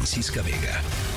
Francisca Vega.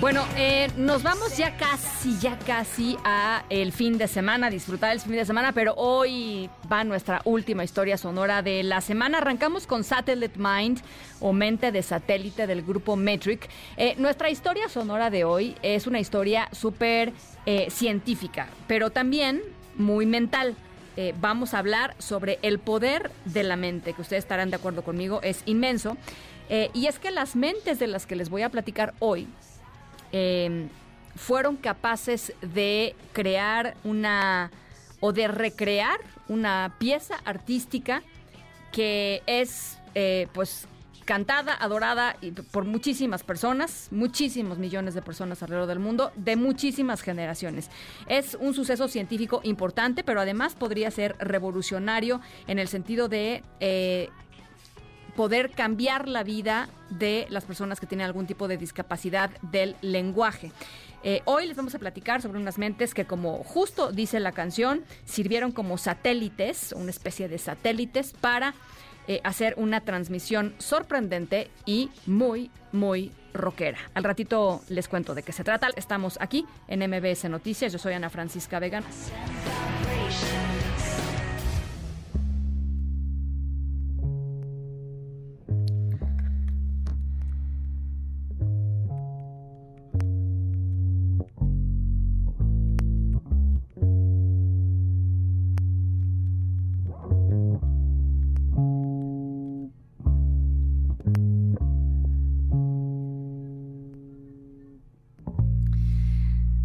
Bueno, eh, nos vamos ya casi, ya casi a el fin de semana, disfrutar el fin de semana, pero hoy va nuestra última historia sonora de la semana. Arrancamos con Satellite Mind o Mente de Satélite del grupo Metric. Eh, nuestra historia sonora de hoy es una historia súper eh, científica, pero también muy mental. vamos a hablar sobre el poder de la mente, que ustedes estarán de acuerdo conmigo, es inmenso. y es que las mentes de las que les voy a platicar hoy Em, fueron capaces de crear una o de recrear una pieza artística que es eh, pues cantada, adorada por muchísimas personas, muchísimos millones de personas alrededor del mundo, de muchísimas generaciones. Es un suceso científico importante, pero además podría ser revolucionario en el sentido de eh, poder cambiar la vida de las personas que tienen algún tipo de discapacidad del lenguaje. Eh, hoy les vamos a platicar sobre unas mentes que, como justo dice la canción, sirvieron como satélites, una especie de satélites, para eh, hacer una transmisión sorprendente y muy, muy rockera. Al ratito les cuento de qué se trata. Estamos aquí en MBS Noticias. Yo soy Ana Francisca Vega.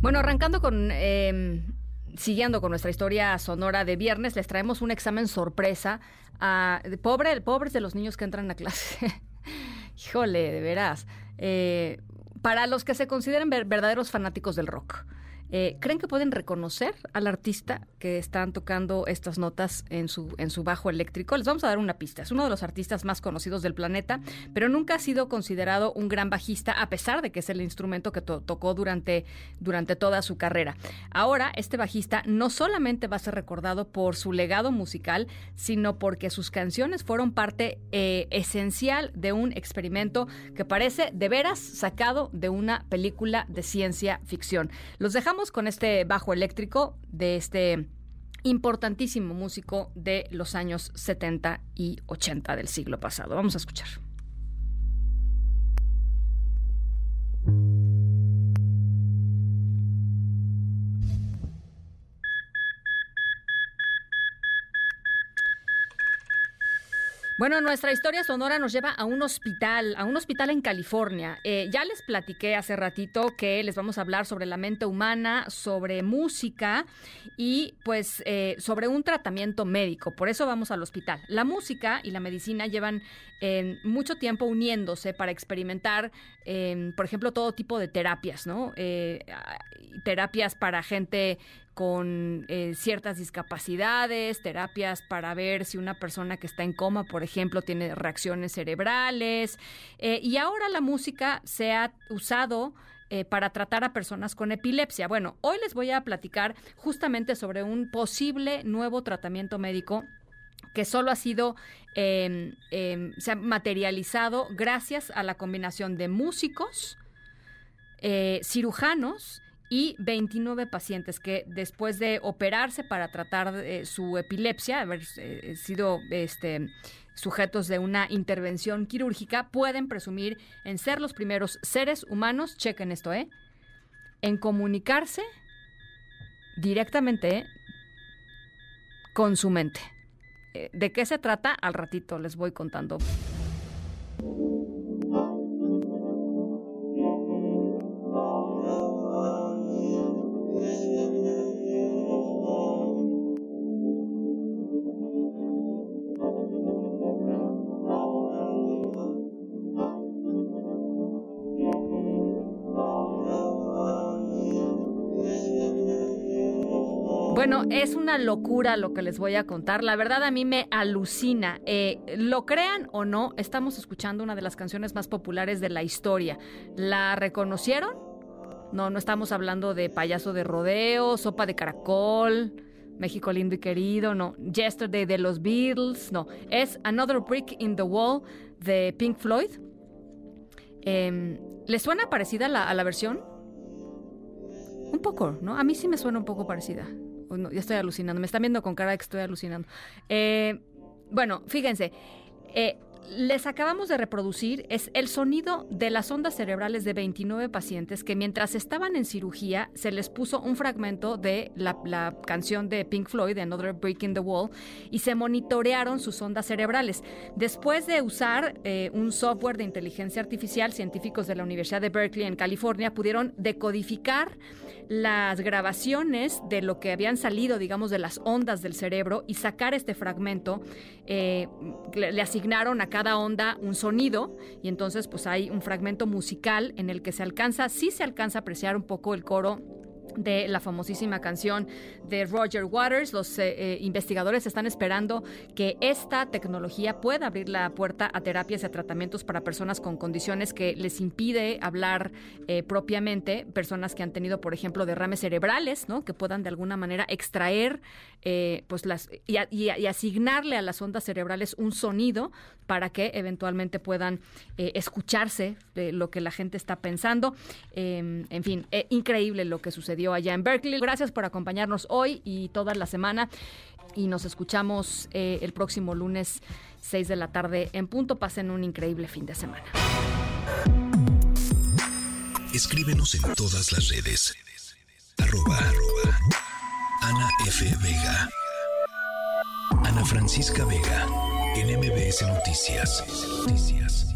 Bueno, arrancando con... Em, siguiendo con nuestra historia sonora de viernes, les traemos un examen sorpresa a pobre, pobres de los niños que entran a clase. Híjole, de veras. Eh, para los que se consideren verdaderos fanáticos del rock. Eh, ¿Creen que pueden reconocer al artista que están tocando estas notas en su, en su bajo eléctrico? Les vamos a dar una pista. Es uno de los artistas más conocidos del planeta, pero nunca ha sido considerado un gran bajista, a pesar de que es el instrumento que tocó durante, durante toda su carrera. Ahora, este bajista no solamente va a ser recordado por su legado musical, sino porque sus canciones fueron parte eh, esencial de un experimento que parece de veras sacado de una película de ciencia ficción. Los dejamos con este bajo eléctrico de este importantísimo músico de los años 70 y 80 del siglo pasado. Vamos a escuchar. Bueno, nuestra historia sonora nos lleva a un hospital, a un hospital en California. Eh, ya les platiqué hace ratito que les vamos a hablar sobre la mente humana, sobre música y pues eh, sobre un tratamiento médico. Por eso vamos al hospital. La música y la medicina llevan eh, mucho tiempo uniéndose para experimentar, por ejemplo, todo tipo de terapias, ¿no? Terapias para gente con eh, ciertas discapacidades, terapias para ver si una persona que está en coma, por ejemplo, tiene reacciones cerebrales. Eh, y ahora la música se ha usado eh, para tratar a personas con epilepsia. Bueno, hoy les voy a platicar justamente sobre un posible nuevo tratamiento médico que solo ha sido, em, em, materializado gracias a la combinación de músicos, cirujanos y 29 pacientes que después de operarse para tratar eh, su epilepsia, haber eh, sido este, sujetos de una intervención quirúrgica, pueden presumir en ser los primeros seres humanos, chequen esto, ¿eh? En comunicarse directamente con su mente. Eh, ¿De qué se trata? Al ratito les voy contando. Bueno, es una locura lo que les voy a contar. La verdad a mí me alucina. Eh, lo crean o no, estamos escuchando una de las canciones más populares de la historia. ¿La reconocieron? No, no estamos hablando de payaso de rodeo, sopa de caracol, México lindo y querido, no. Yesterday de los Beatles, no. Es Another Brick in the Wall de Pink Floyd. Eh, ¿Le suena parecida a la versión? Un poco, ¿no? A mí sí me suena un poco parecida. Ya estoy alucinando. Me están viendo con cara que estoy alucinando. Eh, bueno, fíjense. Eh, les acabamos de reproducir es el sonido de las ondas cerebrales de 29 pacientes que mientras estaban en cirugía se les puso un fragmento de la, canción de Pink Floyd, Another Break in the Wall, y se monitorearon sus ondas cerebrales. Después de usar eh, un software de inteligencia artificial, científicos de la Universidad de Berkeley en California pudieron decodificar las grabaciones de lo que habían salido, digamos, de las ondas del cerebro y sacar este fragmento. Eh, le asignaron a cada onda un sonido y entonces pues hay un fragmento musical en el que se alcanza, sí se alcanza a apreciar un poco el coro de la famosísima canción de Roger Waters. Los eh, eh, investigadores están esperando que esta tecnología pueda abrir la puerta a terapias y a tratamientos para personas con condiciones que les impide hablar eh, propiamente, personas que han tenido, por ejemplo, derrames cerebrales, ¿no? que puedan de alguna manera extraer pues las y, asignarle a las ondas cerebrales un sonido para que eventualmente puedan escucharse lo que la gente está pensando. Em, en fin, increíble lo que sucedió allá en Berkeley. Gracias por acompañarnos hoy y toda la semana. Y nos escuchamos eh, el próximo lunes 6 de la tarde en punto. Pasen un increíble fin de semana. Escríbenos en todas las redes. Arroba, Ana F. Vega. Ana Francisca Vega. En MBS Noticias. Noticias.